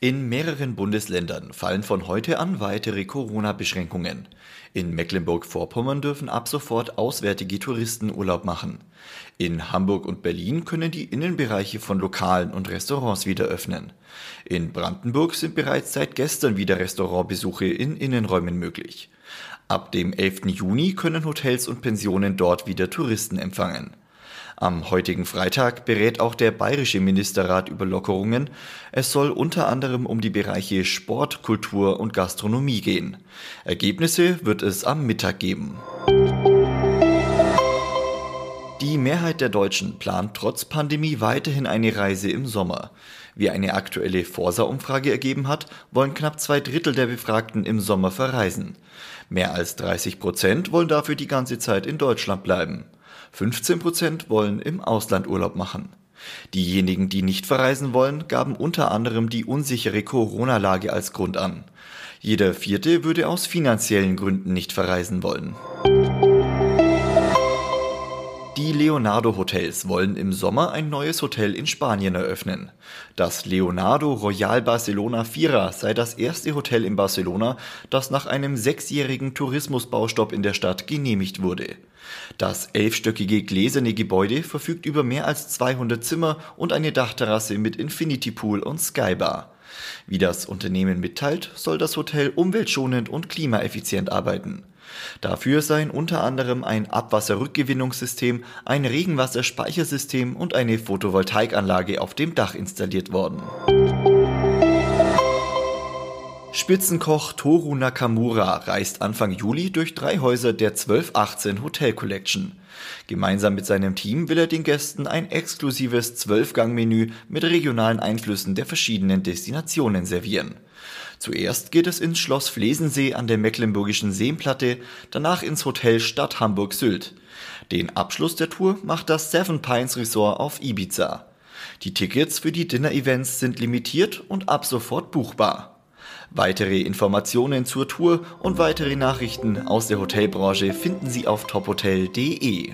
In mehreren Bundesländern fallen von heute an weitere Corona-Beschränkungen. In Mecklenburg-Vorpommern dürfen ab sofort auswärtige Touristen Urlaub machen. In Hamburg und Berlin können die Innenbereiche von Lokalen und Restaurants wieder öffnen. In Brandenburg sind bereits seit gestern wieder Restaurantbesuche in Innenräumen möglich. Ab dem 11. Juni können Hotels und Pensionen dort wieder Touristen empfangen. Am heutigen Freitag berät auch der Bayerische Ministerrat über Lockerungen. Es soll unter anderem um die Bereiche Sport, Kultur und Gastronomie gehen. Ergebnisse wird es am Mittag geben. Die Mehrheit der Deutschen plant trotz Pandemie weiterhin eine Reise im Sommer. Wie eine aktuelle Forsa-Umfrage ergeben hat, wollen knapp zwei Drittel der Befragten im Sommer verreisen. Mehr als 30 Prozent wollen dafür die ganze Zeit in Deutschland bleiben. 15 Prozent wollen im Ausland Urlaub machen. Diejenigen, die nicht verreisen wollen, gaben unter anderem die unsichere Corona-Lage als Grund an. Jeder Vierte würde aus finanziellen Gründen nicht verreisen wollen. Die Leonardo Hotels wollen im Sommer ein neues Hotel in Spanien eröffnen. Das Leonardo Royal Barcelona Vierer sei das erste Hotel in Barcelona, das nach einem sechsjährigen Tourismusbaustopp in der Stadt genehmigt wurde. Das elfstöckige gläserne Gebäude verfügt über mehr als 200 Zimmer und eine Dachterrasse mit Infinity Pool und Skybar. Wie das Unternehmen mitteilt, soll das Hotel umweltschonend und klimaeffizient arbeiten. Dafür seien unter anderem ein Abwasserrückgewinnungssystem, ein Regenwasserspeichersystem und eine Photovoltaikanlage auf dem Dach installiert worden. Spitzenkoch Toru Nakamura reist Anfang Juli durch drei Häuser der 1218 Hotel Collection. Gemeinsam mit seinem Team will er den Gästen ein exklusives Zwölfgang-Menü mit regionalen Einflüssen der verschiedenen Destinationen servieren. Zuerst geht es ins Schloss Flesensee an der Mecklenburgischen Seenplatte, danach ins Hotel Stadt Hamburg-Sylt. Den Abschluss der Tour macht das Seven Pines Resort auf Ibiza. Die Tickets für die Dinner-Events sind limitiert und ab sofort buchbar. Weitere Informationen zur Tour und weitere Nachrichten aus der Hotelbranche finden Sie auf tophotel.de.